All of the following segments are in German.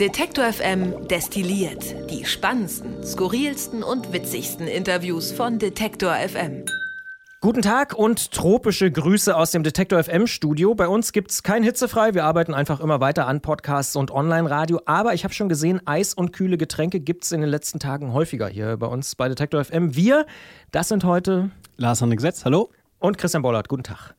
Detektor FM destilliert die spannendsten, skurrilsten und witzigsten Interviews von Detektor FM. Guten Tag und tropische Grüße aus dem Detektor FM Studio. Bei uns gibt es kein Hitzefrei. Wir arbeiten einfach immer weiter an Podcasts und Online-Radio. Aber ich habe schon gesehen, Eis und kühle Getränke gibt es in den letzten Tagen häufiger hier bei uns bei Detektor FM. Wir, das sind heute Lars Henrik Setz, hallo. Und Christian Bollert, guten Tag.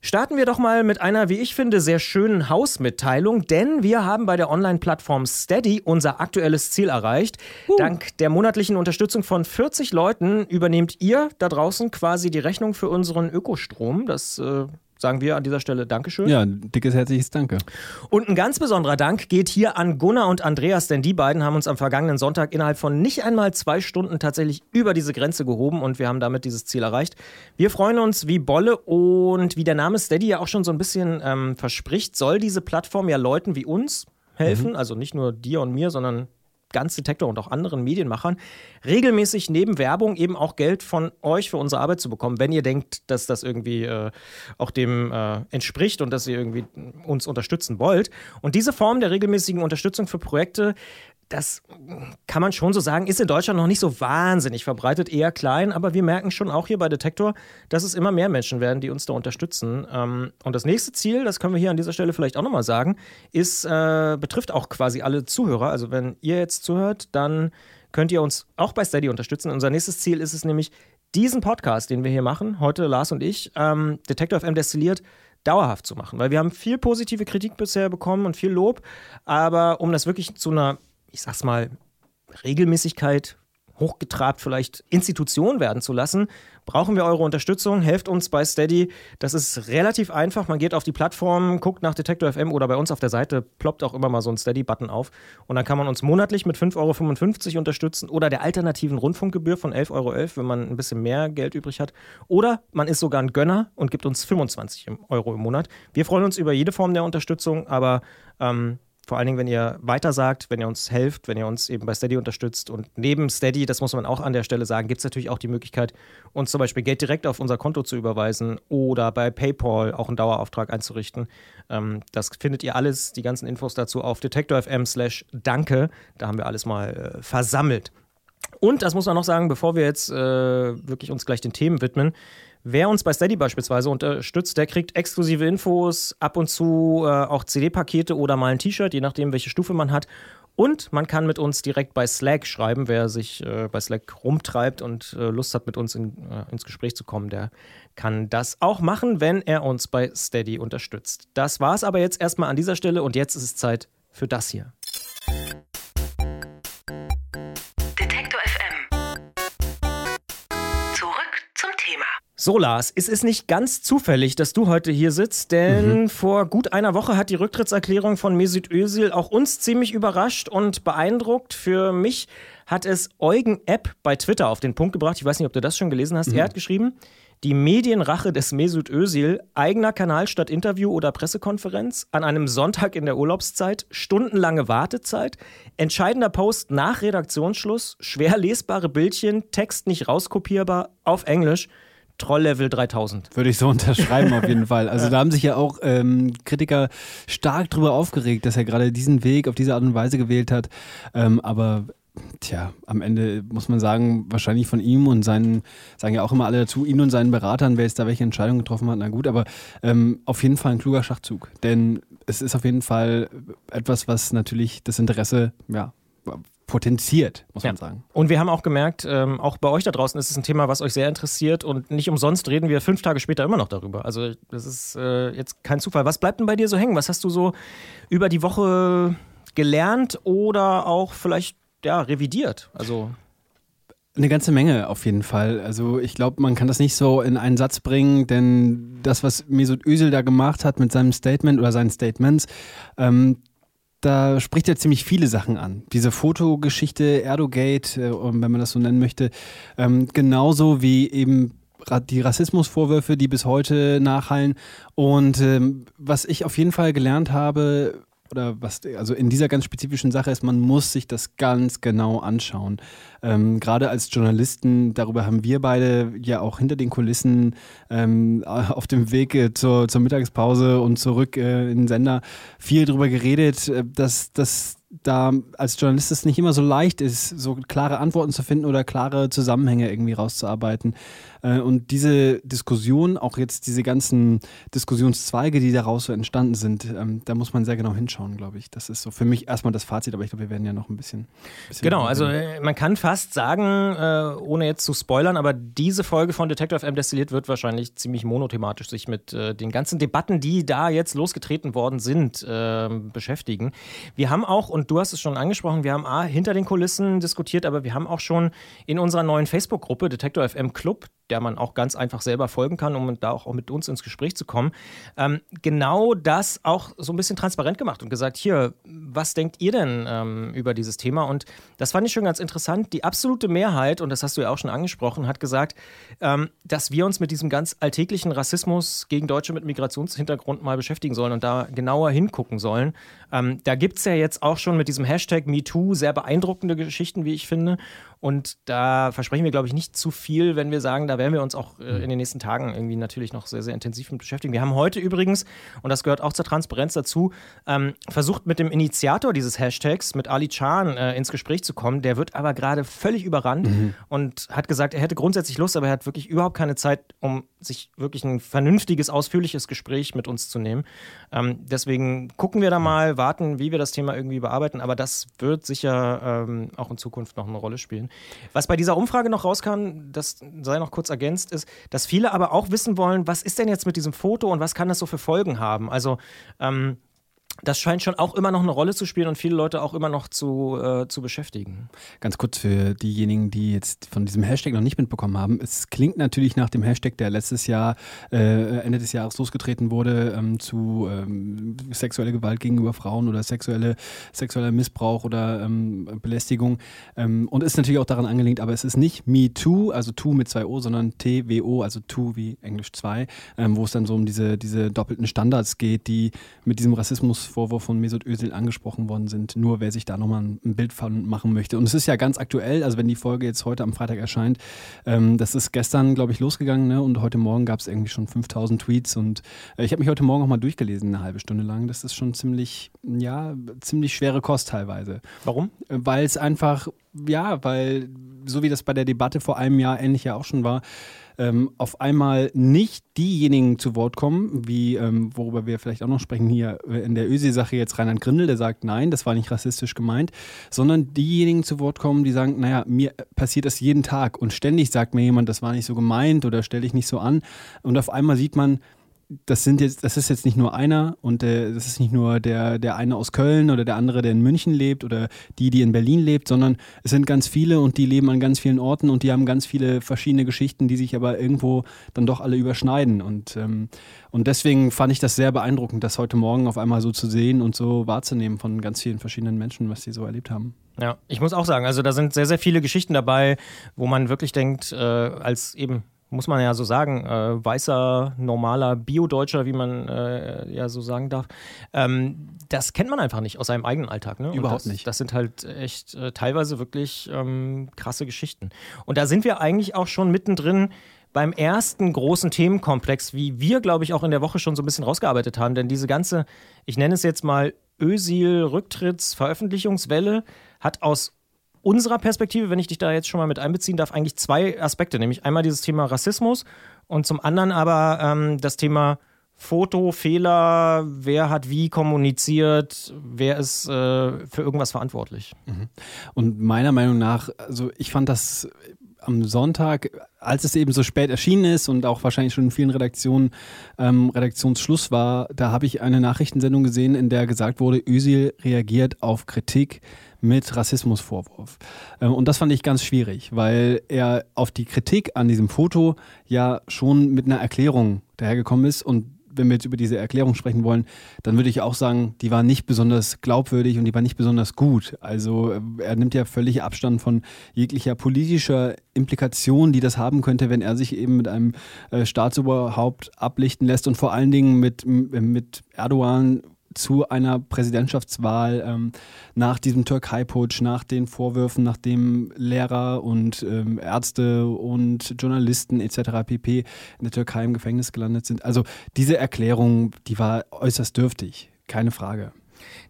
Starten wir doch mal mit einer, wie ich finde, sehr schönen Hausmitteilung, denn wir haben bei der Online-Plattform Steady unser aktuelles Ziel erreicht. Uh. Dank der monatlichen Unterstützung von 40 Leuten übernehmt ihr da draußen quasi die Rechnung für unseren Ökostrom. Das äh, sagen wir an dieser Stelle Dankeschön. Ja, dickes herzliches Danke. Und ein ganz besonderer Dank geht hier an Gunnar und Andreas, denn die beiden haben uns am vergangenen Sonntag innerhalb von nicht einmal zwei Stunden tatsächlich über diese Grenze gehoben und wir haben damit dieses Ziel erreicht. Wir freuen uns wie Bolle und wie der Name Steady ja auch schon so ein bisschen ähm, verspricht, soll diese Plattform ja Leuten wie uns helfen, mhm. also nicht nur dir und mir, sondern ganz Detektor und auch anderen Medienmachern, regelmäßig neben Werbung eben auch Geld von euch für unsere Arbeit zu bekommen, wenn ihr denkt, dass das irgendwie äh, auch dem äh, entspricht und dass ihr irgendwie uns unterstützen wollt. Und diese Form der regelmäßigen Unterstützung für Projekte das kann man schon so sagen, ist in Deutschland noch nicht so wahnsinnig verbreitet, eher klein, aber wir merken schon auch hier bei Detektor, dass es immer mehr Menschen werden, die uns da unterstützen. Ähm, und das nächste Ziel, das können wir hier an dieser Stelle vielleicht auch nochmal sagen, ist, äh, betrifft auch quasi alle Zuhörer. Also wenn ihr jetzt zuhört, dann könnt ihr uns auch bei Steady unterstützen. Unser nächstes Ziel ist es nämlich, diesen Podcast, den wir hier machen, heute Lars und ich, ähm, Detektor FM destilliert, dauerhaft zu machen. Weil wir haben viel positive Kritik bisher bekommen und viel Lob. Aber um das wirklich zu einer ich sag's mal, Regelmäßigkeit hochgetrabt vielleicht Institution werden zu lassen, brauchen wir eure Unterstützung. Helft uns bei Steady. Das ist relativ einfach. Man geht auf die Plattform, guckt nach Detektor FM oder bei uns auf der Seite ploppt auch immer mal so ein Steady-Button auf. Und dann kann man uns monatlich mit 5,55 Euro unterstützen oder der alternativen Rundfunkgebühr von 11,11 Euro, wenn man ein bisschen mehr Geld übrig hat. Oder man ist sogar ein Gönner und gibt uns 25 Euro im Monat. Wir freuen uns über jede Form der Unterstützung, aber ähm, vor allen Dingen, wenn ihr weiter sagt, wenn ihr uns helft, wenn ihr uns eben bei Steady unterstützt. Und neben Steady, das muss man auch an der Stelle sagen, gibt es natürlich auch die Möglichkeit, uns zum Beispiel Geld direkt auf unser Konto zu überweisen oder bei PayPal auch einen Dauerauftrag einzurichten. Ähm, das findet ihr alles, die ganzen Infos dazu auf detektor.fm slash danke. Da haben wir alles mal äh, versammelt. Und das muss man noch sagen, bevor wir jetzt äh, wirklich uns gleich den Themen widmen, Wer uns bei Steady beispielsweise unterstützt, der kriegt exklusive Infos, ab und zu äh, auch CD-Pakete oder mal ein T-Shirt, je nachdem, welche Stufe man hat. Und man kann mit uns direkt bei Slack schreiben. Wer sich äh, bei Slack rumtreibt und äh, Lust hat, mit uns in, äh, ins Gespräch zu kommen, der kann das auch machen, wenn er uns bei Steady unterstützt. Das war es aber jetzt erstmal an dieser Stelle und jetzt ist es Zeit für das hier. So, Lars, es ist nicht ganz zufällig, dass du heute hier sitzt, denn mhm. vor gut einer Woche hat die Rücktrittserklärung von Mesut Özil auch uns ziemlich überrascht und beeindruckt. Für mich hat es Eugen App bei Twitter auf den Punkt gebracht. Ich weiß nicht, ob du das schon gelesen hast. Mhm. Er hat geschrieben, die Medienrache des Mesut Özil, eigener Kanal statt Interview oder Pressekonferenz, an einem Sonntag in der Urlaubszeit, stundenlange Wartezeit, entscheidender Post nach Redaktionsschluss, schwer lesbare Bildchen, Text nicht rauskopierbar, auf Englisch – Troll-Level 3000. Würde ich so unterschreiben auf jeden Fall. Also da haben sich ja auch ähm, Kritiker stark drüber aufgeregt, dass er gerade diesen Weg auf diese Art und Weise gewählt hat. Ähm, aber Tja, am Ende muss man sagen, wahrscheinlich von ihm und seinen, sagen ja auch immer alle dazu, ihn und seinen Beratern, wer jetzt da welche Entscheidung getroffen hat, na gut, aber ähm, auf jeden Fall ein kluger Schachzug. Denn es ist auf jeden Fall etwas, was natürlich das Interesse ja, potenziert, muss ja. man sagen. Und wir haben auch gemerkt, ähm, auch bei euch da draußen ist es ein Thema, was euch sehr interessiert und nicht umsonst reden wir fünf Tage später immer noch darüber. Also das ist äh, jetzt kein Zufall. Was bleibt denn bei dir so hängen? Was hast du so über die Woche gelernt oder auch vielleicht ja, revidiert? Also eine ganze Menge auf jeden Fall. Also ich glaube, man kann das nicht so in einen Satz bringen, denn das, was Mesut Özil da gemacht hat mit seinem Statement oder seinen Statements, ähm, da spricht er ziemlich viele Sachen an. Diese Fotogeschichte, Erdogate, äh, wenn man das so nennen möchte, ähm, genauso wie eben die Rassismusvorwürfe, die bis heute nachhallen. Und ähm, was ich auf jeden Fall gelernt habe, oder was, also in dieser ganz spezifischen Sache ist, man muss sich das ganz genau anschauen. Ähm, Gerade als Journalisten, darüber haben wir beide ja auch hinter den Kulissen ähm, auf dem Weg äh, zur, zur Mittagspause und zurück äh, in den Sender viel darüber geredet, äh, dass das da als Journalist es nicht immer so leicht ist, so klare Antworten zu finden oder klare Zusammenhänge irgendwie rauszuarbeiten. Äh, und diese Diskussion, auch jetzt diese ganzen Diskussionszweige, die daraus so entstanden sind, ähm, da muss man sehr genau hinschauen, glaube ich. Das ist so für mich erstmal das Fazit, aber ich glaube, wir werden ja noch ein bisschen. bisschen genau, also äh, man kann fast sagen, äh, ohne jetzt zu spoilern, aber diese Folge von Detective M Destilliert wird wahrscheinlich ziemlich monothematisch sich mit den ganzen Debatten, die da jetzt losgetreten worden sind, beschäftigen. Wir haben auch, und du hast es schon angesprochen, wir haben A, hinter den Kulissen diskutiert, aber wir haben auch schon in unserer neuen Facebook-Gruppe Detector FM Club, der man auch ganz einfach selber folgen kann, um da auch mit uns ins Gespräch zu kommen, ähm, genau das auch so ein bisschen transparent gemacht und gesagt, hier, was denkt ihr denn ähm, über dieses Thema? Und das fand ich schon ganz interessant. Die absolute Mehrheit, und das hast du ja auch schon angesprochen, hat gesagt, ähm, dass wir uns mit diesem ganz alltäglichen Rassismus gegen Deutsche mit Migrationshintergrund mal beschäftigen sollen und da genauer hingucken sollen. Ähm, da gibt es ja jetzt auch schon mit diesem Hashtag MeToo sehr beeindruckende Geschichten, wie ich finde. Und da versprechen wir, glaube ich, nicht zu viel, wenn wir sagen, da werden wir uns auch äh, in den nächsten Tagen irgendwie natürlich noch sehr, sehr intensiv mit beschäftigen. Wir haben heute übrigens, und das gehört auch zur Transparenz dazu, ähm, versucht mit dem Initiator dieses Hashtags, mit Ali Chan, äh, ins Gespräch zu kommen. Der wird aber gerade völlig überrannt mhm. und hat gesagt, er hätte grundsätzlich Lust, aber er hat wirklich überhaupt keine Zeit, um sich wirklich ein vernünftiges, ausführliches Gespräch mit uns zu nehmen. Ähm, deswegen gucken wir da mal, warten, wie wir das Thema irgendwie bearbeiten. Aber das wird sicher ähm, auch in Zukunft noch eine Rolle spielen. Was bei dieser Umfrage noch rauskam, das sei noch kurz ergänzt, ist, dass viele aber auch wissen wollen, was ist denn jetzt mit diesem Foto und was kann das so für Folgen haben? Also ähm, das scheint schon auch immer noch eine Rolle zu spielen und viele Leute auch immer noch zu, äh, zu beschäftigen. Ganz kurz für diejenigen, die jetzt von diesem Hashtag noch nicht mitbekommen haben. Es klingt natürlich nach dem Hashtag, der letztes Jahr, äh, Ende des Jahres losgetreten wurde, ähm, zu ähm, sexuelle Gewalt gegenüber Frauen oder sexuelle, sexueller Missbrauch oder ähm, Belästigung. Ähm, und ist natürlich auch daran angelehnt, aber es ist nicht Me Too, also Too mit zwei O, sondern T-W-O, also Too wie Englisch 2, ähm, wo es dann so um diese, diese doppelten Standards geht, die mit diesem Rassismus Vorwurf von Mesut Özil angesprochen worden sind. Nur wer sich da nochmal ein Bild von machen möchte. Und es ist ja ganz aktuell, also wenn die Folge jetzt heute am Freitag erscheint, ähm, das ist gestern, glaube ich, losgegangen ne? und heute Morgen gab es irgendwie schon 5000 Tweets und äh, ich habe mich heute Morgen auch mal durchgelesen, eine halbe Stunde lang. Das ist schon ziemlich, ja, ziemlich schwere Kost teilweise. Warum? Weil es einfach, ja, weil so wie das bei der Debatte vor einem Jahr ähnlich ja auch schon war, ähm, auf einmal nicht diejenigen zu Wort kommen, wie ähm, worüber wir vielleicht auch noch sprechen hier äh, in der Ösi-Sache jetzt Reinhard Grindel, der sagt, nein, das war nicht rassistisch gemeint, sondern diejenigen zu Wort kommen, die sagen, naja, mir passiert das jeden Tag und ständig sagt mir jemand, das war nicht so gemeint oder stelle ich nicht so an. Und auf einmal sieht man, das sind jetzt, das ist jetzt nicht nur einer und äh, das ist nicht nur der, der eine aus Köln oder der andere, der in München lebt oder die, die in Berlin lebt, sondern es sind ganz viele und die leben an ganz vielen Orten und die haben ganz viele verschiedene Geschichten, die sich aber irgendwo dann doch alle überschneiden. Und, ähm, und deswegen fand ich das sehr beeindruckend, das heute Morgen auf einmal so zu sehen und so wahrzunehmen von ganz vielen verschiedenen Menschen, was sie so erlebt haben. Ja, ich muss auch sagen, also da sind sehr, sehr viele Geschichten dabei, wo man wirklich denkt, äh, als eben muss man ja so sagen, äh, weißer, normaler Bio-Deutscher, wie man äh, ja so sagen darf, ähm, das kennt man einfach nicht aus seinem eigenen Alltag. Ne? Überhaupt das, nicht. Das sind halt echt äh, teilweise wirklich ähm, krasse Geschichten. Und da sind wir eigentlich auch schon mittendrin beim ersten großen Themenkomplex, wie wir, glaube ich, auch in der Woche schon so ein bisschen rausgearbeitet haben. Denn diese ganze, ich nenne es jetzt mal Ösil-Rücktritts-Veröffentlichungswelle, hat aus unserer Perspektive, wenn ich dich da jetzt schon mal mit einbeziehen darf, eigentlich zwei Aspekte, nämlich einmal dieses Thema Rassismus und zum anderen aber ähm, das Thema Foto, Fehler, wer hat wie kommuniziert, wer ist äh, für irgendwas verantwortlich. Mhm. Und meiner Meinung nach, also ich fand das am Sonntag, als es eben so spät erschienen ist und auch wahrscheinlich schon in vielen Redaktionen ähm, Redaktionsschluss war, da habe ich eine Nachrichtensendung gesehen, in der gesagt wurde, Özil reagiert auf Kritik mit Rassismusvorwurf. Ähm, und das fand ich ganz schwierig, weil er auf die Kritik an diesem Foto ja schon mit einer Erklärung dahergekommen ist und wenn wir jetzt über diese Erklärung sprechen wollen, dann würde ich auch sagen, die war nicht besonders glaubwürdig und die war nicht besonders gut. Also äh, er nimmt ja völlig Abstand von jeglicher politischer Implikation, die das haben könnte, wenn er sich eben mit einem äh, Staatsoberhaupt ablichten lässt und vor allen Dingen mit, mit Erdogan zu einer Präsidentschaftswahl ähm, nach diesem Türkei-Putsch, nach den Vorwürfen, nachdem Lehrer und ähm, Ärzte und Journalisten etc. pp. in der Türkei im Gefängnis gelandet sind. Also diese Erklärung, die war äußerst dürftig, keine Frage.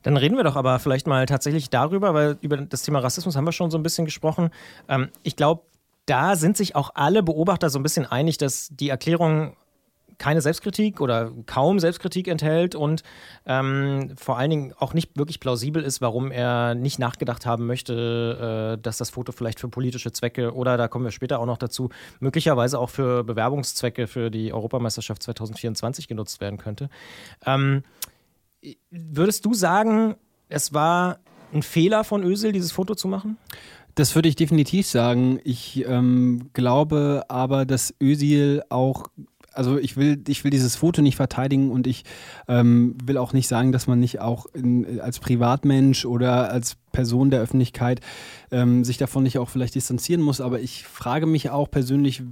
Dann reden wir doch aber vielleicht mal tatsächlich darüber, weil über das Thema Rassismus haben wir schon so ein bisschen gesprochen. Ähm, ich glaube, da sind sich auch alle Beobachter so ein bisschen einig, dass die Erklärung keine Selbstkritik oder kaum Selbstkritik enthält und ähm, vor allen Dingen auch nicht wirklich plausibel ist, warum er nicht nachgedacht haben möchte, äh, dass das Foto vielleicht für politische Zwecke oder, da kommen wir später auch noch dazu, möglicherweise auch für Bewerbungszwecke für die Europameisterschaft 2024 genutzt werden könnte. Ähm, würdest du sagen, es war ein Fehler von Ösel, dieses Foto zu machen? Das würde ich definitiv sagen. Ich ähm, glaube aber, dass Özil auch also ich will, ich will dieses Foto nicht verteidigen und ich ähm, will auch nicht sagen, dass man nicht auch in, als Privatmensch oder als Person der Öffentlichkeit ähm, sich davon nicht auch vielleicht distanzieren muss. Aber ich frage mich auch persönlich,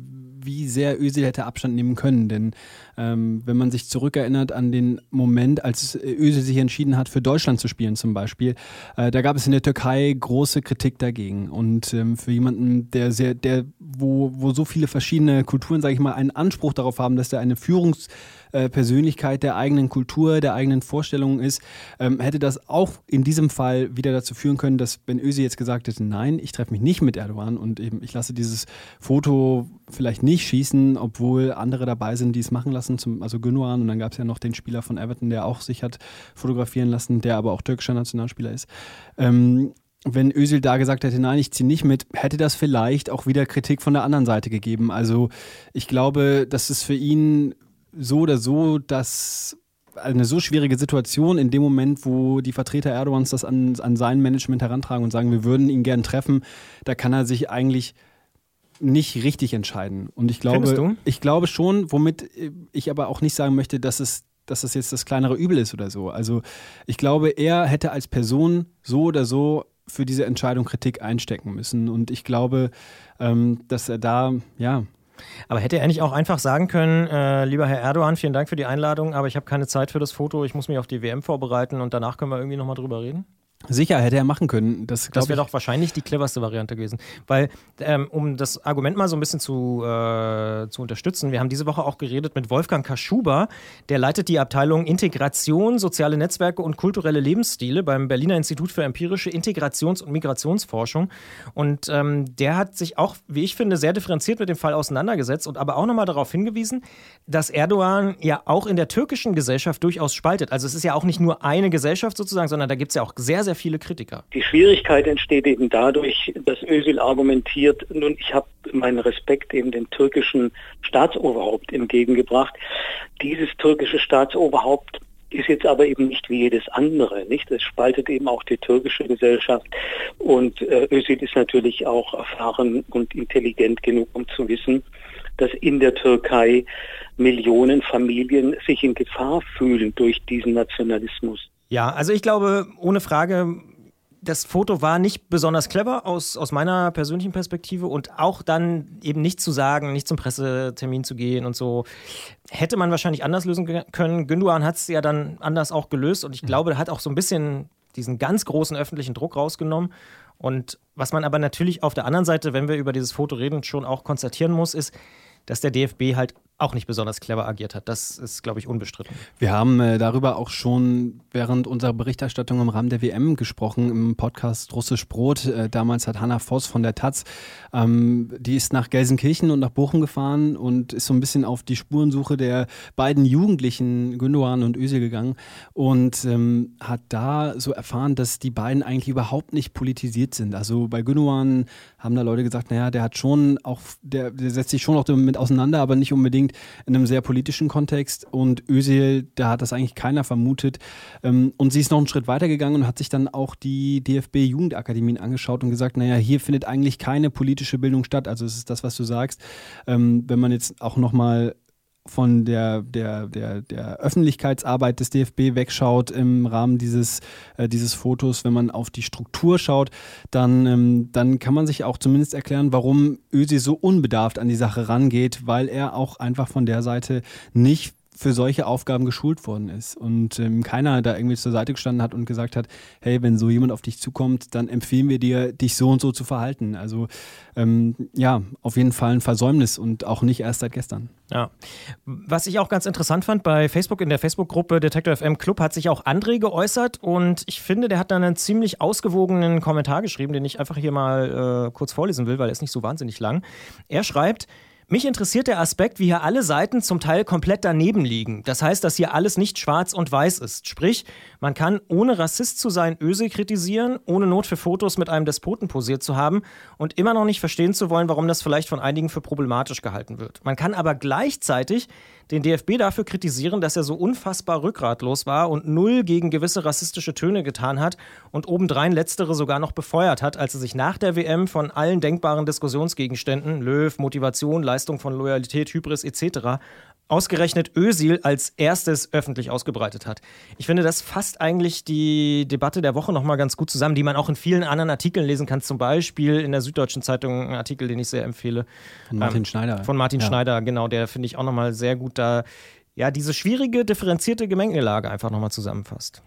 wie sehr Özil hätte Abstand nehmen können. Denn ähm, wenn man sich zurückerinnert an den Moment, als Özil sich entschieden hat, für Deutschland zu spielen zum Beispiel, äh, da gab es in der Türkei große Kritik dagegen. Und ähm, für jemanden, der sehr, der, wo, wo so viele verschiedene Kulturen, sage ich mal, einen Anspruch darauf haben, dass er eine Führungs- äh, Persönlichkeit der eigenen Kultur, der eigenen Vorstellungen ist, ähm, hätte das auch in diesem Fall wieder dazu führen können, dass wenn Ösi jetzt gesagt hätte, nein, ich treffe mich nicht mit Erdogan und eben ich lasse dieses Foto vielleicht nicht schießen, obwohl andere dabei sind, die es machen lassen, zum, also Gündogan und dann gab es ja noch den Spieler von Everton, der auch sich hat fotografieren lassen, der aber auch türkischer Nationalspieler ist. Ähm, wenn Özil da gesagt hätte, nein, ich ziehe nicht mit, hätte das vielleicht auch wieder Kritik von der anderen Seite gegeben. Also ich glaube, dass es für ihn so oder so, dass eine so schwierige Situation in dem Moment, wo die Vertreter Erdogans das an, an sein Management herantragen und sagen, wir würden ihn gern treffen, da kann er sich eigentlich nicht richtig entscheiden. Und ich glaube, ich glaube schon, womit ich aber auch nicht sagen möchte, dass es, dass das jetzt das kleinere Übel ist oder so. Also ich glaube, er hätte als Person so oder so für diese Entscheidung Kritik einstecken müssen. Und ich glaube, ähm, dass er da, ja, aber hätte er nicht auch einfach sagen können, äh, lieber Herr Erdogan, vielen Dank für die Einladung, aber ich habe keine Zeit für das Foto, ich muss mich auf die WM vorbereiten und danach können wir irgendwie nochmal drüber reden? Sicher, hätte er machen können. Das, das wäre doch wahrscheinlich die cleverste Variante gewesen. Weil, ähm, um das Argument mal so ein bisschen zu, äh, zu unterstützen, wir haben diese Woche auch geredet mit Wolfgang Kaschuba, der leitet die Abteilung Integration, soziale Netzwerke und kulturelle Lebensstile beim Berliner Institut für empirische Integrations- und Migrationsforschung. Und ähm, der hat sich auch, wie ich finde, sehr differenziert mit dem Fall auseinandergesetzt und aber auch nochmal darauf hingewiesen, dass Erdogan ja auch in der türkischen Gesellschaft durchaus spaltet. Also es ist ja auch nicht nur eine Gesellschaft sozusagen, sondern da gibt es ja auch sehr, sehr viele Kritiker. Die Schwierigkeit entsteht eben dadurch, dass Özil argumentiert, nun, ich habe meinen Respekt eben dem türkischen Staatsoberhaupt entgegengebracht. Dieses türkische Staatsoberhaupt ist jetzt aber eben nicht wie jedes andere, nicht? Es spaltet eben auch die türkische Gesellschaft und äh, Özil ist natürlich auch erfahren und intelligent genug, um zu wissen, dass in der Türkei Millionen Familien sich in Gefahr fühlen durch diesen Nationalismus. Ja, also ich glaube, ohne Frage, das Foto war nicht besonders clever aus, aus meiner persönlichen Perspektive und auch dann eben nicht zu sagen, nicht zum Pressetermin zu gehen und so, hätte man wahrscheinlich anders lösen können. Günduan hat es ja dann anders auch gelöst und ich mhm. glaube, er hat auch so ein bisschen diesen ganz großen öffentlichen Druck rausgenommen. Und was man aber natürlich auf der anderen Seite, wenn wir über dieses Foto reden, schon auch konstatieren muss, ist, dass der DFB halt auch nicht besonders clever agiert hat. Das ist, glaube ich, unbestritten. Wir haben äh, darüber auch schon während unserer Berichterstattung im Rahmen der WM gesprochen, im Podcast Russisch Brot. Äh, damals hat Hanna Voss von der Taz, ähm, die ist nach Gelsenkirchen und nach Bochum gefahren und ist so ein bisschen auf die Spurensuche der beiden Jugendlichen, Gündogan und Özil, gegangen und ähm, hat da so erfahren, dass die beiden eigentlich überhaupt nicht politisiert sind. Also bei Gündogan haben da Leute gesagt, naja, der hat schon auch, der, der setzt sich schon auch damit auseinander, aber nicht unbedingt unbedingt in einem sehr politischen Kontext. Und Özil, da hat das eigentlich keiner vermutet. Ähm, und sie ist noch einen Schritt weiter gegangen und hat sich dann auch die DFB-Jugendakademien angeschaut und gesagt, naja, hier findet eigentlich keine politische Bildung statt. Also es ist das, was du sagst. Ähm, wenn man jetzt auch nochmal von der, der, der, der Öffentlichkeitsarbeit des DFB wegschaut im Rahmen dieses, äh, dieses Fotos, wenn man auf die Struktur schaut, dann, ähm, dann kann man sich auch zumindest erklären, warum Ösi so unbedarft an die Sache rangeht, weil er auch einfach von der Seite nicht für solche Aufgaben geschult worden ist und ähm, keiner da irgendwie zur Seite gestanden hat und gesagt hat, hey, wenn so jemand auf dich zukommt, dann empfehlen wir dir, dich so und so zu verhalten. Also ähm, ja, auf jeden Fall ein Versäumnis und auch nicht erst seit gestern. Ja. Was ich auch ganz interessant fand, bei Facebook in der Facebook-Gruppe Detector FM Club hat sich auch André geäußert und ich finde, der hat dann einen ziemlich ausgewogenen Kommentar geschrieben, den ich einfach hier mal äh, kurz vorlesen will, weil er ist nicht so wahnsinnig lang. Er schreibt, mich interessiert der Aspekt, wie hier alle Seiten zum Teil komplett daneben liegen. Das heißt, dass hier alles nicht schwarz und weiß ist. Sprich, man kann ohne Rassist zu sein Öse kritisieren, ohne Not für Fotos mit einem Despoten posiert zu haben und immer noch nicht verstehen zu wollen, warum das vielleicht von einigen für problematisch gehalten wird. Man kann aber gleichzeitig den DFB dafür kritisieren, dass er so unfassbar rückgratlos war und null gegen gewisse rassistische Töne getan hat und obendrein letztere sogar noch befeuert hat, als er sich nach der WM von allen denkbaren Diskussionsgegenständen, Löw, Motivation, Leistung von Loyalität, Hybris etc., ausgerechnet Ösil als erstes öffentlich ausgebreitet hat. Ich finde, das fasst eigentlich die Debatte der Woche nochmal ganz gut zusammen, die man auch in vielen anderen Artikeln lesen kann. Zum Beispiel in der Süddeutschen Zeitung ein Artikel, den ich sehr empfehle. Von Martin ähm, Schneider. Von Martin ja. Schneider, genau. Der finde ich auch nochmal sehr gut da, ja, diese schwierige, differenzierte Gemengelage einfach nochmal zusammenfasst.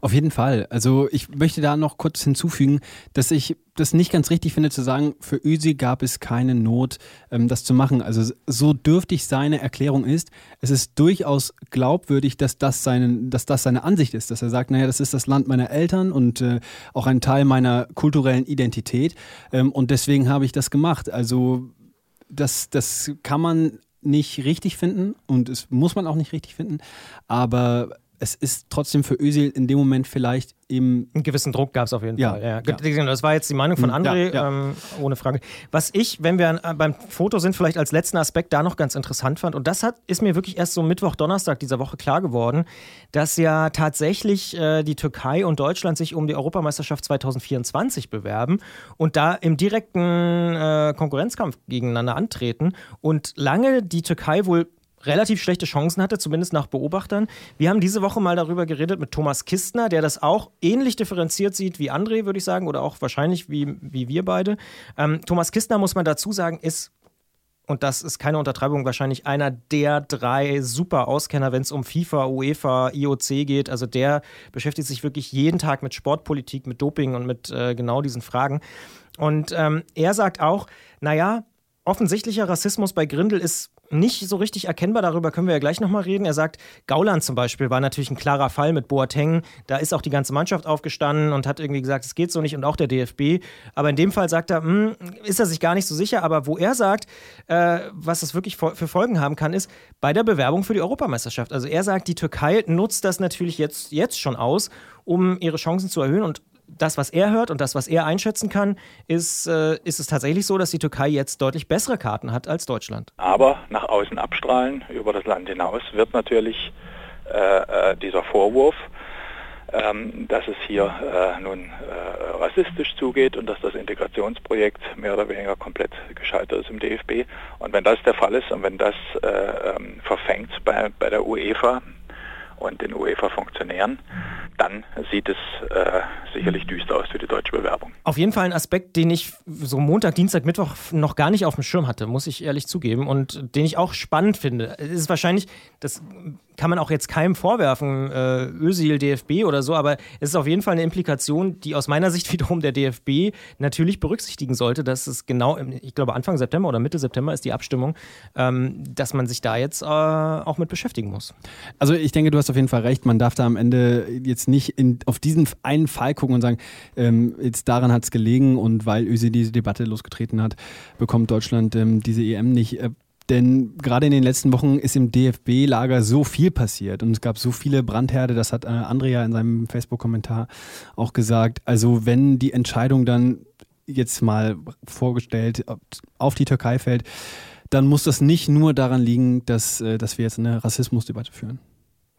Auf jeden Fall. Also ich möchte da noch kurz hinzufügen, dass ich das nicht ganz richtig finde zu sagen, für Ösi gab es keine Not, ähm, das zu machen. Also so dürftig seine Erklärung ist, es ist durchaus glaubwürdig, dass das, seine, dass das seine Ansicht ist, dass er sagt, naja, das ist das Land meiner Eltern und äh, auch ein Teil meiner kulturellen Identität ähm, und deswegen habe ich das gemacht. Also das, das kann man nicht richtig finden und es muss man auch nicht richtig finden, aber es ist trotzdem für Özil in dem Moment vielleicht eben. Einen gewissen Druck gab es auf jeden ja, Fall. Ja. Ja. Das war jetzt die Meinung von hm, André, ja, ähm, ohne Frage. Was ich, wenn wir äh, beim Foto sind, vielleicht als letzten Aspekt da noch ganz interessant fand, und das hat, ist mir wirklich erst so Mittwoch, Donnerstag dieser Woche klar geworden, dass ja tatsächlich äh, die Türkei und Deutschland sich um die Europameisterschaft 2024 bewerben und da im direkten äh, Konkurrenzkampf gegeneinander antreten und lange die Türkei wohl relativ schlechte Chancen hatte, zumindest nach Beobachtern. Wir haben diese Woche mal darüber geredet mit Thomas Kistner, der das auch ähnlich differenziert sieht wie André, würde ich sagen, oder auch wahrscheinlich wie, wie wir beide. Ähm, Thomas Kistner, muss man dazu sagen, ist und das ist keine Untertreibung, wahrscheinlich einer der drei super Auskenner, wenn es um FIFA, UEFA, IOC geht. Also der beschäftigt sich wirklich jeden Tag mit Sportpolitik, mit Doping und mit äh, genau diesen Fragen. Und ähm, er sagt auch, naja, offensichtlicher Rassismus bei Grindel ist nicht so richtig erkennbar, darüber können wir ja gleich nochmal reden. Er sagt, Gauland zum Beispiel war natürlich ein klarer Fall mit Boateng. Da ist auch die ganze Mannschaft aufgestanden und hat irgendwie gesagt, es geht so nicht und auch der DFB. Aber in dem Fall sagt er, hm, ist er sich gar nicht so sicher. Aber wo er sagt, äh, was das wirklich für Folgen haben kann, ist bei der Bewerbung für die Europameisterschaft. Also er sagt, die Türkei nutzt das natürlich jetzt, jetzt schon aus, um ihre Chancen zu erhöhen und das, was er hört und das, was er einschätzen kann, ist, äh, ist es tatsächlich so, dass die Türkei jetzt deutlich bessere Karten hat als Deutschland. Aber nach außen abstrahlen, über das Land hinaus, wird natürlich äh, äh dieser Vorwurf, ähm, dass es hier äh, nun äh, rassistisch zugeht und dass das Integrationsprojekt mehr oder weniger komplett gescheitert ist im DFB. Und wenn das der Fall ist und wenn das äh, ähm, verfängt bei, bei der UEFA, und den UEFA-Funktionären, dann sieht es äh, sicherlich düster aus für die deutsche Bewerbung. Auf jeden Fall ein Aspekt, den ich so Montag, Dienstag, Mittwoch noch gar nicht auf dem Schirm hatte, muss ich ehrlich zugeben und den ich auch spannend finde. Es ist wahrscheinlich, das kann man auch jetzt keinem vorwerfen, äh, Özil, DFB oder so, aber es ist auf jeden Fall eine Implikation, die aus meiner Sicht wiederum der DFB natürlich berücksichtigen sollte, dass es genau, ich glaube Anfang September oder Mitte September ist die Abstimmung, ähm, dass man sich da jetzt äh, auch mit beschäftigen muss. Also ich denke, du hast auf jeden Fall recht, man darf da am Ende jetzt nicht in, auf diesen einen Fall gucken und sagen, ähm, jetzt daran hat es gelegen und weil Özil diese Debatte losgetreten hat, bekommt Deutschland ähm, diese EM nicht. Äh, denn gerade in den letzten Wochen ist im DFB-Lager so viel passiert und es gab so viele Brandherde, das hat äh, Andrea in seinem Facebook-Kommentar auch gesagt. Also wenn die Entscheidung dann jetzt mal vorgestellt auf die Türkei fällt, dann muss das nicht nur daran liegen, dass, äh, dass wir jetzt eine Rassismusdebatte führen.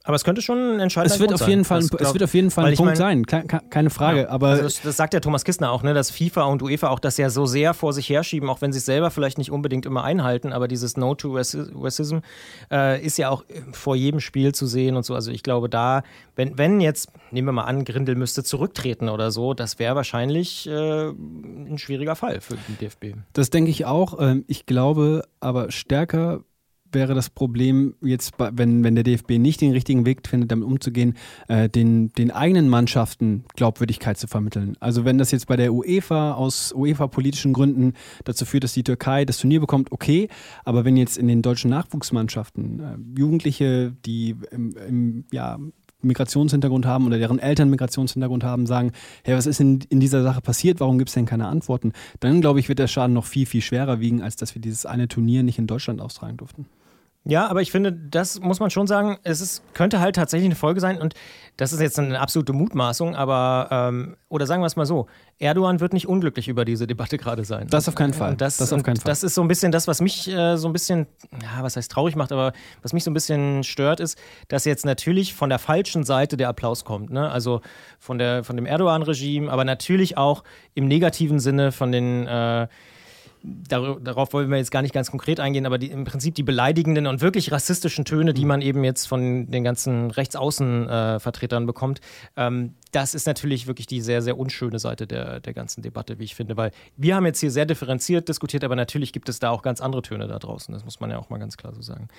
Aber es könnte schon ein entscheidender es wird Punkt auf jeden sein. Fall, es wird auf jeden Fall ein Punkt mein, sein, keine Frage. Ja, aber also das, das, sagt ja Thomas Kistner auch, ne, dass FIFA und UEFA auch das ja so sehr vor sich herschieben, auch wenn sie es selber vielleicht nicht unbedingt immer einhalten, aber dieses No to Racism äh, ist ja auch vor jedem Spiel zu sehen und so. Also ich glaube, da, wenn, wenn jetzt, nehmen wir mal an, Grindel müsste zurücktreten oder so, das wäre wahrscheinlich äh, ein schwieriger Fall für den DFB. Das denke ich auch. Ähm, ich glaube aber stärker wäre das Problem jetzt, wenn, wenn der DFB nicht den richtigen Weg findet, damit umzugehen, äh, den, den eigenen Mannschaften Glaubwürdigkeit zu vermitteln. Also wenn das jetzt bei der UEFA aus UEFA-politischen Gründen dazu führt, dass die Türkei das Turnier bekommt, okay. Aber wenn jetzt in den deutschen Nachwuchsmannschaften äh, Jugendliche, die im, im ja, Migrationshintergrund haben oder deren Eltern Migrationshintergrund haben, sagen, hey, was ist in, in dieser Sache passiert, warum gibt es denn keine Antworten, dann glaube ich, wird der Schaden noch viel, viel schwerer wiegen, als dass wir dieses eine Turnier nicht in Deutschland austragen durften. Ja, aber ich finde, das muss man schon sagen, es ist, könnte halt tatsächlich eine Folge sein und das ist jetzt eine absolute Mutmaßung, aber, ähm, oder sagen wir es mal so, Erdogan wird nicht unglücklich über diese Debatte gerade sein. Das auf keinen Fall. Das, das, auf keinen Fall. das ist so ein bisschen das, was mich äh, so ein bisschen, ja, was heißt traurig macht, aber was mich so ein bisschen stört, ist, dass jetzt natürlich von der falschen Seite der Applaus kommt. Ne? Also von, der, von dem Erdogan-Regime, aber natürlich auch im negativen Sinne von den äh, darauf wollen wir jetzt gar nicht ganz konkret eingehen, aber die, im Prinzip die beleidigenden und wirklich rassistischen Töne, die mhm. man eben jetzt von den ganzen Rechtsaußenvertretern äh, bekommt, ähm, das ist natürlich wirklich die sehr, sehr unschöne Seite der, der ganzen Debatte, wie ich finde, weil wir haben jetzt hier sehr differenziert diskutiert, aber natürlich gibt es da auch ganz andere Töne da draußen, das muss man ja auch mal ganz klar so sagen.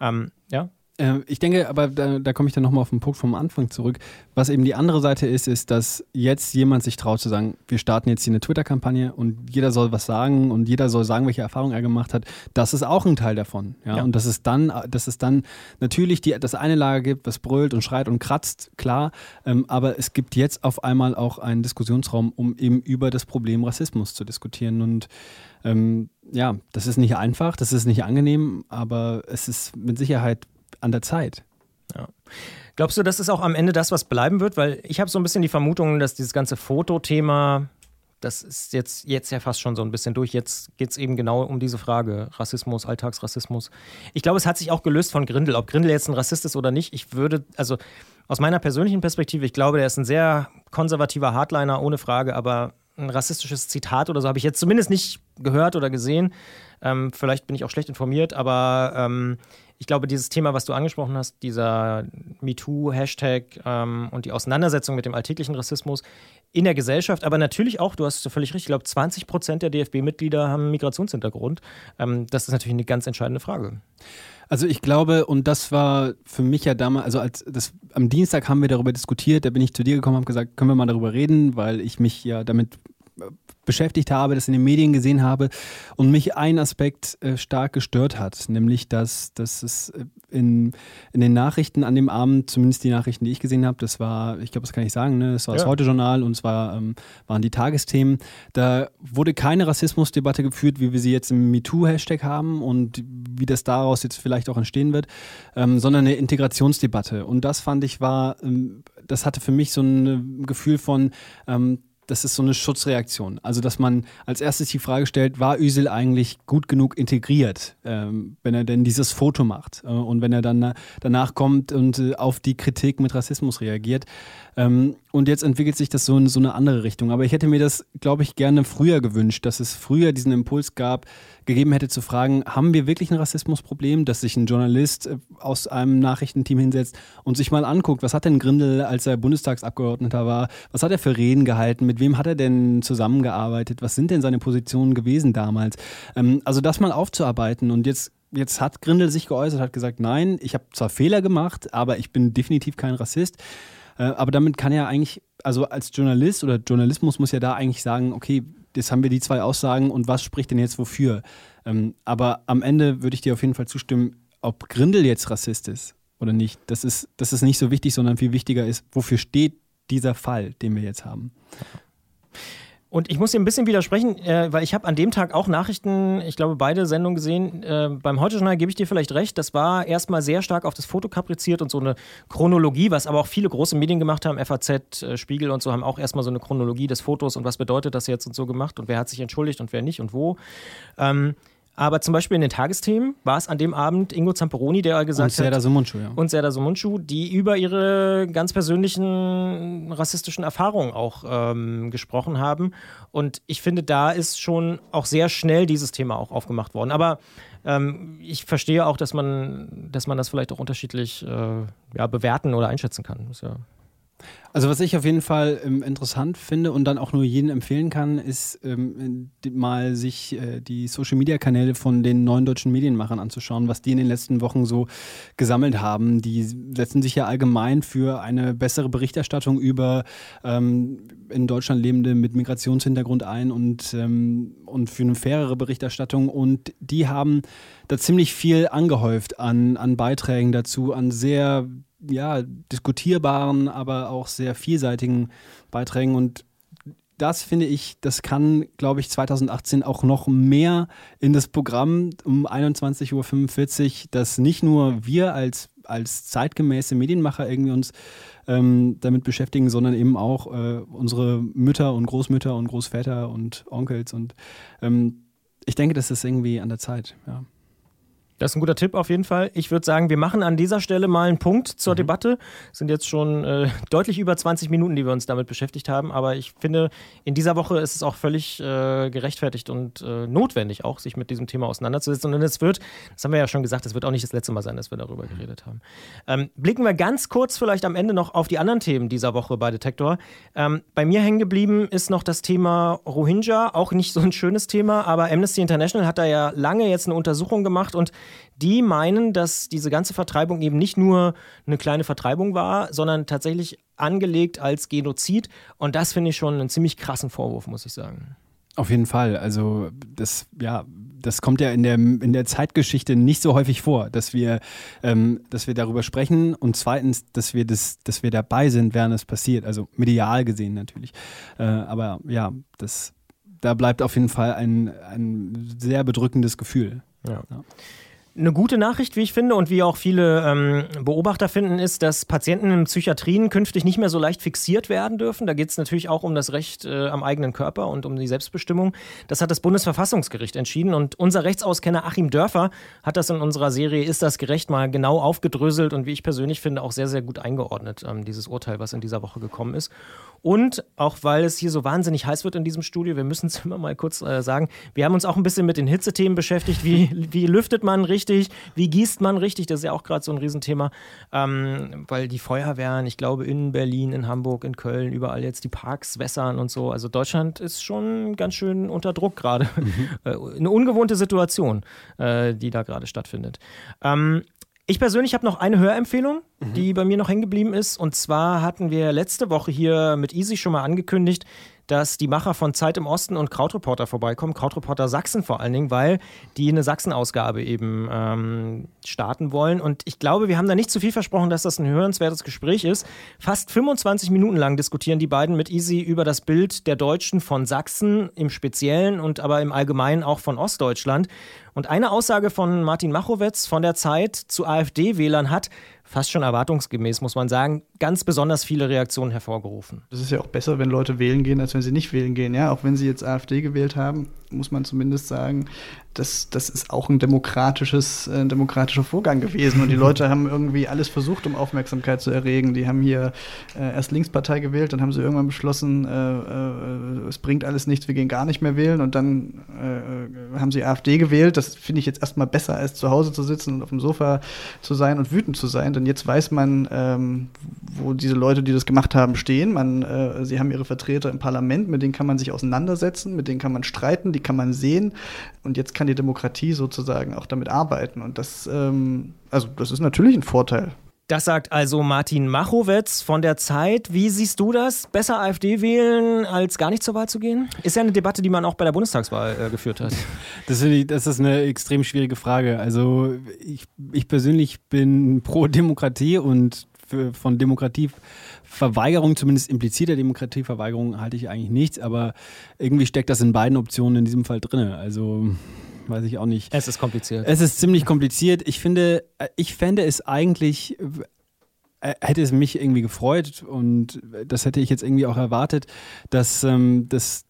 Ähm, ja? Äh, ich denke, aber da, da komme ich dann nochmal auf den Punkt vom Anfang zurück. Was eben die andere Seite ist, ist, dass jetzt jemand sich traut zu sagen, wir starten jetzt hier eine Twitter-Kampagne und jeder soll was sagen und jeder soll sagen, welche Erfahrungen er gemacht hat. Das ist auch ein Teil davon. Ja? ja. Und dass es dann, dass es dann natürlich die, das eine Lager gibt, was brüllt und schreit und kratzt, klar. Ähm, aber es gibt jetzt auf einmal auch einen Diskussionsraum, um eben über das Problem Rassismus zu diskutieren. Und ähm, ja, das ist nicht einfach, das ist nicht angenehm, aber es ist mit Sicherheit an der Zeit. Ja. Glaubst du, das ist auch am Ende das, was bleiben wird? Weil ich habe so ein bisschen die Vermutung, dass dieses ganze Fotothema, das ist jetzt, jetzt ja fast schon so ein bisschen durch. Jetzt geht es eben genau um diese Frage: Rassismus, Alltagsrassismus. Ich glaube, es hat sich auch gelöst von Grindel. Ob Grindel jetzt ein Rassist ist oder nicht, ich würde, also aus meiner persönlichen Perspektive, ich glaube, der ist ein sehr konservativer Hardliner, ohne Frage, aber ein rassistisches Zitat oder so habe ich jetzt zumindest nicht gehört oder gesehen. Ähm, vielleicht bin ich auch schlecht informiert, aber ähm, ich glaube, dieses Thema, was du angesprochen hast, dieser MeToo-Hashtag ähm, und die Auseinandersetzung mit dem alltäglichen Rassismus in der Gesellschaft, aber natürlich auch, du hast völlig recht, ich glaube, 20 Prozent der DFB-Mitglieder haben Migrationshintergrund. Ähm, das ist natürlich eine ganz entscheidende Frage. Also ich glaube, und das war für mich ja damals, also als das am Dienstag haben wir darüber diskutiert, da bin ich zu dir gekommen, habe gesagt, können wir mal darüber reden, weil ich mich ja damit beschäftigt habe, das in den Medien gesehen habe und mich ein Aspekt äh, stark gestört hat, nämlich dass, dass es äh, in, in den Nachrichten an dem Abend, zumindest die Nachrichten, die ich gesehen habe, das war, ich glaube, das kann ich sagen, ne? das war das Heute-Journal und zwar ähm, waren die Tagesthemen, da wurde keine Rassismusdebatte geführt, wie wir sie jetzt im MeToo-Hashtag haben und wie das daraus jetzt vielleicht auch entstehen wird, ähm, sondern eine Integrationsdebatte. Und das fand ich war, ähm, das hatte für mich so ein Gefühl von, ähm, das ist so eine Schutzreaktion. Also, dass man als erstes die Frage stellt, war Ösel eigentlich gut genug integriert, ähm, wenn er denn dieses Foto macht äh, und wenn er dann danach kommt und äh, auf die Kritik mit Rassismus reagiert. Ähm, und jetzt entwickelt sich das so in so eine andere Richtung. Aber ich hätte mir das, glaube ich, gerne früher gewünscht, dass es früher diesen Impuls gab, gegeben hätte zu fragen, haben wir wirklich ein Rassismusproblem, dass sich ein Journalist äh, aus einem Nachrichtenteam hinsetzt und sich mal anguckt, was hat denn Grindel, als er Bundestagsabgeordneter war, was hat er für Reden gehalten, mit wem hat er denn zusammengearbeitet, was sind denn seine Positionen gewesen damals? Ähm, also das mal aufzuarbeiten und jetzt jetzt hat Grindel sich geäußert, hat gesagt, nein, ich habe zwar Fehler gemacht, aber ich bin definitiv kein Rassist. Äh, aber damit kann er eigentlich, also als Journalist oder Journalismus muss ja da eigentlich sagen, okay, jetzt haben wir die zwei Aussagen und was spricht denn jetzt wofür? Ähm, aber am Ende würde ich dir auf jeden Fall zustimmen, ob Grindel jetzt Rassist ist oder nicht, das ist, das ist nicht so wichtig, sondern viel wichtiger ist, wofür steht dieser Fall, den wir jetzt haben. Und ich muss dir ein bisschen widersprechen, äh, weil ich habe an dem Tag auch Nachrichten, ich glaube beide Sendungen gesehen. Äh, beim Heute-Journal gebe ich dir vielleicht recht, das war erstmal sehr stark auf das Foto kapriziert und so eine Chronologie, was aber auch viele große Medien gemacht haben, FAZ, äh, Spiegel und so, haben auch erstmal so eine Chronologie des Fotos und was bedeutet das jetzt und so gemacht und wer hat sich entschuldigt und wer nicht und wo. Ähm, aber zum Beispiel in den Tagesthemen war es an dem Abend Ingo Zamperoni, der gesagt und Serdar Sumuncu, ja. Und Serdar Sumuncu, die über ihre ganz persönlichen rassistischen Erfahrungen auch ähm, gesprochen haben. Und ich finde, da ist schon auch sehr schnell dieses Thema auch aufgemacht worden. Aber ähm, ich verstehe auch, dass man, dass man das vielleicht auch unterschiedlich äh, ja, bewerten oder einschätzen kann. Ja Also was ich auf jeden Fall ähm, interessant finde und dann auch nur jedem empfehlen kann, ist ähm, mal sich äh, die Social-Media-Kanäle von den neuen deutschen Medienmachern anzuschauen, was die in den letzten Wochen so gesammelt haben. Die setzen sich ja allgemein für eine bessere Berichterstattung über ähm, in Deutschland Lebende mit Migrationshintergrund ein und, ähm, und für eine fairere Berichterstattung. Und die haben da ziemlich viel angehäuft an, an Beiträgen dazu, an sehr ja, diskutierbaren, aber auch sehr vielseitigen Beiträgen. Und das finde ich, das kann, glaube ich, 2018 auch noch mehr in das Programm um 21.45 Uhr, dass nicht nur wir als, als zeitgemäße Medienmacher irgendwie uns ähm, damit beschäftigen, sondern eben auch äh, unsere Mütter und Großmütter und Großväter und Onkels. Und ähm, ich denke, das ist irgendwie an der Zeit, ja. Das ist ein guter Tipp auf jeden Fall. Ich würde sagen, wir machen an dieser Stelle mal einen Punkt zur mhm. Debatte. Es sind jetzt schon äh, deutlich über 20 Minuten, die wir uns damit beschäftigt haben. Aber ich finde, in dieser Woche ist es auch völlig äh, gerechtfertigt und äh, notwendig, auch sich mit diesem Thema auseinanderzusetzen. Und es wird, das haben wir ja schon gesagt, es wird auch nicht das letzte Mal sein, dass wir darüber mhm. geredet haben. Ähm, blicken wir ganz kurz vielleicht am Ende noch auf die anderen Themen dieser Woche bei Detektor. Ähm, bei mir hängen geblieben ist noch das Thema Rohingya. Auch nicht so ein schönes Thema, aber Amnesty International hat da ja lange jetzt eine Untersuchung gemacht und die meinen, dass diese ganze Vertreibung eben nicht nur eine kleine Vertreibung war, sondern tatsächlich angelegt als Genozid. Und das finde ich schon einen ziemlich krassen Vorwurf, muss ich sagen. Auf jeden Fall. Also das, ja, das kommt ja in der, in der Zeitgeschichte nicht so häufig vor, dass wir, ähm, dass wir darüber sprechen und zweitens, dass wir, das, dass wir dabei sind, während es passiert. Also medial gesehen natürlich. Äh, aber ja, das, da bleibt auf jeden Fall ein, ein sehr bedrückendes Gefühl. ja. ja. Eine gute Nachricht, wie ich finde, und wie auch viele ähm, Beobachter finden, ist, dass Patienten in Psychiatrien künftig nicht mehr so leicht fixiert werden dürfen. Da geht es natürlich auch um das Recht äh, am eigenen Körper und um die Selbstbestimmung. Das hat das Bundesverfassungsgericht entschieden und unser Rechtsauskenner Achim Dörfer hat das in unserer Serie Ist das gerecht mal genau aufgedröselt und wie ich persönlich finde auch sehr, sehr gut eingeordnet, ähm, dieses Urteil, was in dieser Woche gekommen ist. Und auch weil es hier so wahnsinnig heiß wird in diesem Studio, wir müssen es immer mal kurz äh, sagen, wir haben uns auch ein bisschen mit den Hitzethemen beschäftigt. Wie, wie lüftet man richtig? Wie gießt man richtig? Das ist ja auch gerade so ein Riesenthema. Ähm, weil die Feuerwehren, ich glaube, in Berlin, in Hamburg, in Köln, überall jetzt die Parks wässern und so. Also Deutschland ist schon ganz schön unter Druck gerade. Mhm. Äh, eine ungewohnte Situation, äh, die da gerade stattfindet. Ähm, ich persönlich habe noch eine Hörempfehlung, mhm. die bei mir noch hängen geblieben ist. Und zwar hatten wir letzte Woche hier mit Easy schon mal angekündigt, dass die Macher von Zeit im Osten und Krautreporter vorbeikommen. Krautreporter Sachsen vor allen Dingen, weil die eine Sachsen-Ausgabe eben ähm, starten wollen. Und ich glaube, wir haben da nicht zu viel versprochen, dass das ein hörenswertes Gespräch ist. Fast 25 Minuten lang diskutieren die beiden mit Easy über das Bild der Deutschen von Sachsen im Speziellen und aber im Allgemeinen auch von Ostdeutschland. Und eine Aussage von Martin Machowetz von der Zeit zu AfD-Wählern hat, fast schon erwartungsgemäß, muss man sagen, ganz besonders viele Reaktionen hervorgerufen. Es ist ja auch besser, wenn Leute wählen gehen, als wenn sie nicht wählen gehen. Ja, auch wenn sie jetzt AfD gewählt haben, muss man zumindest sagen, das, das ist auch ein demokratisches, äh, ein demokratischer Vorgang gewesen. Und die Leute haben irgendwie alles versucht, um Aufmerksamkeit zu erregen. Die haben hier äh, erst Linkspartei gewählt, dann haben sie irgendwann beschlossen, äh, äh, es bringt alles nichts, wir gehen gar nicht mehr wählen. Und dann äh, haben sie AfD gewählt. Das finde ich jetzt erstmal besser, als zu Hause zu sitzen und auf dem Sofa zu sein und wütend zu sein. Denn jetzt weiß man, ähm, wo diese Leute, die das gemacht haben, stehen. Man, äh, sie haben ihre Vertreter im Parlament, mit denen kann man sich auseinandersetzen, mit denen kann man streiten, die kann man sehen. Und jetzt kann die Demokratie sozusagen auch damit arbeiten. Und das, ähm, also das ist natürlich ein Vorteil. Das sagt also Martin Machowetz von der Zeit. Wie siehst du das? Besser AfD wählen, als gar nicht zur Wahl zu gehen? Ist ja eine Debatte, die man auch bei der Bundestagswahl äh, geführt hat. Das, ist eine extrem schwierige Frage. Also ich, ich persönlich bin pro Demokratie und für, von Demokratieverweigerung, zumindest impliziter Demokratieverweigerung, halte ich eigentlich nichts, aber irgendwie steckt das in beiden Optionen in diesem Fall drin. Also weiß ich auch nicht. Es ist kompliziert. Es ist ziemlich kompliziert. Ich finde, ich fände es eigentlich äh, hätte es mich irgendwie gefreut und das hätte ich jetzt irgendwie auch erwartet, dass ähm, das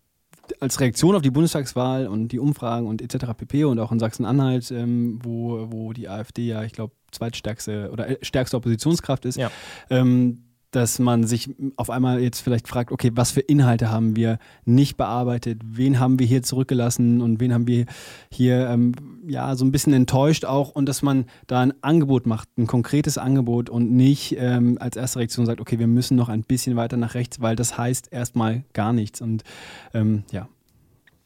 als Reaktion auf die Bundestagswahl und die Umfragen und etc. pp. und auch in Sachsen-Anhalt, ähm, wo, wo die AfD ja, ich glaube, zweitstärkste oder äh, stärkste Oppositionskraft ist, ja. ähm, dass man sich auf einmal jetzt vielleicht fragt, okay, was für Inhalte haben wir nicht bearbeitet, wen haben wir hier zurückgelassen und wen haben wir hier ähm, ja so ein bisschen enttäuscht auch? Und dass man da ein Angebot macht, ein konkretes Angebot und nicht ähm, als erste Reaktion sagt, okay, wir müssen noch ein bisschen weiter nach rechts, weil das heißt erstmal gar nichts. Und ähm, ja.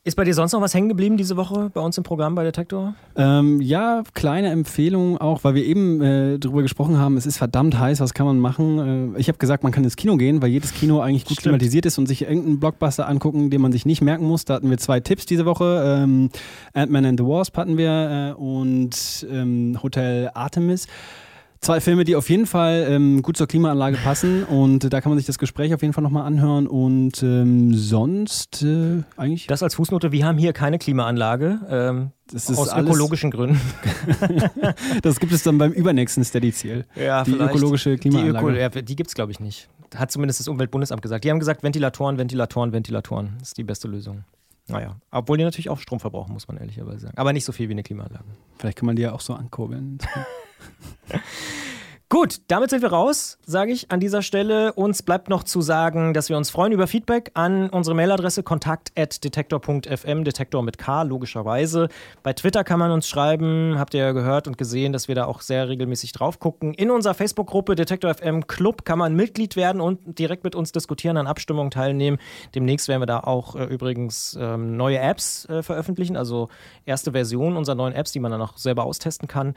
Ist bei dir sonst noch was hängen geblieben diese Woche bei uns im Programm bei Detektor? Ähm, ja, kleine Empfehlung auch, weil wir eben äh, darüber gesprochen haben, es ist verdammt heiß, was kann man machen? Äh, ich habe gesagt, man kann ins Kino gehen, weil jedes Kino eigentlich gut Stimmt. klimatisiert ist und sich irgendeinen Blockbuster angucken, den man sich nicht merken muss. Da hatten wir zwei Tipps diese Woche. Ähm, Ant-Man and the Wasp hatten wir äh, und ähm, Hotel Artemis. Zwei Filme, die auf jeden Fall ähm, gut zur Klimaanlage passen und äh, da kann man sich das Gespräch auf jeden Fall nochmal anhören und ähm, sonst äh, eigentlich. Das als Fußnote, wir haben hier keine Klimaanlage. Ähm, aus ökologischen Gründen. das gibt es dann beim übernächsten Steady-Ziel. Ja, die ökologische Klimaanlage. Die, Öko ja, die gibt es, glaube ich, nicht. Hat zumindest das Umweltbundesamt gesagt. Die haben gesagt, Ventilatoren, Ventilatoren, Ventilatoren. Das ist die beste Lösung. Naja, obwohl die natürlich auch Strom verbrauchen, muss man ehrlicherweise sagen. Aber nicht so viel wie eine Klimaanlage. Vielleicht kann man die ja auch so ankurbeln. Gut, damit sind wir raus, sage ich an dieser Stelle. Uns bleibt noch zu sagen, dass wir uns freuen über Feedback an unsere Mailadresse kontakt.detektor.fm, Detektor mit K, logischerweise. Bei Twitter kann man uns schreiben, habt ihr ja gehört und gesehen, dass wir da auch sehr regelmäßig drauf gucken. In unserer Facebook-Gruppe Detektor FM Club kann man Mitglied werden und direkt mit uns diskutieren, an Abstimmungen teilnehmen. Demnächst werden wir da auch äh, übrigens ähm, neue Apps äh, veröffentlichen, also erste Version unserer neuen Apps, die man dann auch selber austesten kann.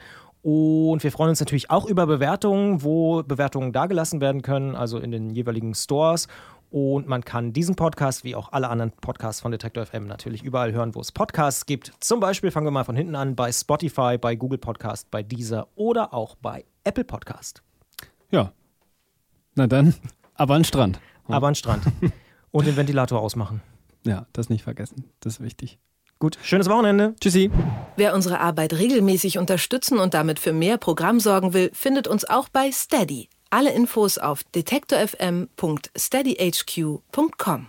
Und wir freuen uns natürlich auch über Bewertungen, wo Bewertungen dagelassen werden können, also in den jeweiligen Stores. Und man kann diesen Podcast wie auch alle anderen Podcasts von Detector FM natürlich überall hören, wo es Podcasts gibt. Zum Beispiel fangen wir mal von hinten an bei Spotify, bei Google Podcast, bei Deezer oder auch bei Apple Podcast. Ja. Na dann, aber an Strand. Aber an Strand. Und den Ventilator ausmachen. Ja, das nicht vergessen. Das ist wichtig. Gut, schönes Wochenende. Tschüssi. Wer unsere Arbeit regelmäßig unterstützen und damit für mehr Programm sorgen will, findet uns auch bei Steady. Alle Infos auf detektorfm.steadyhq.com.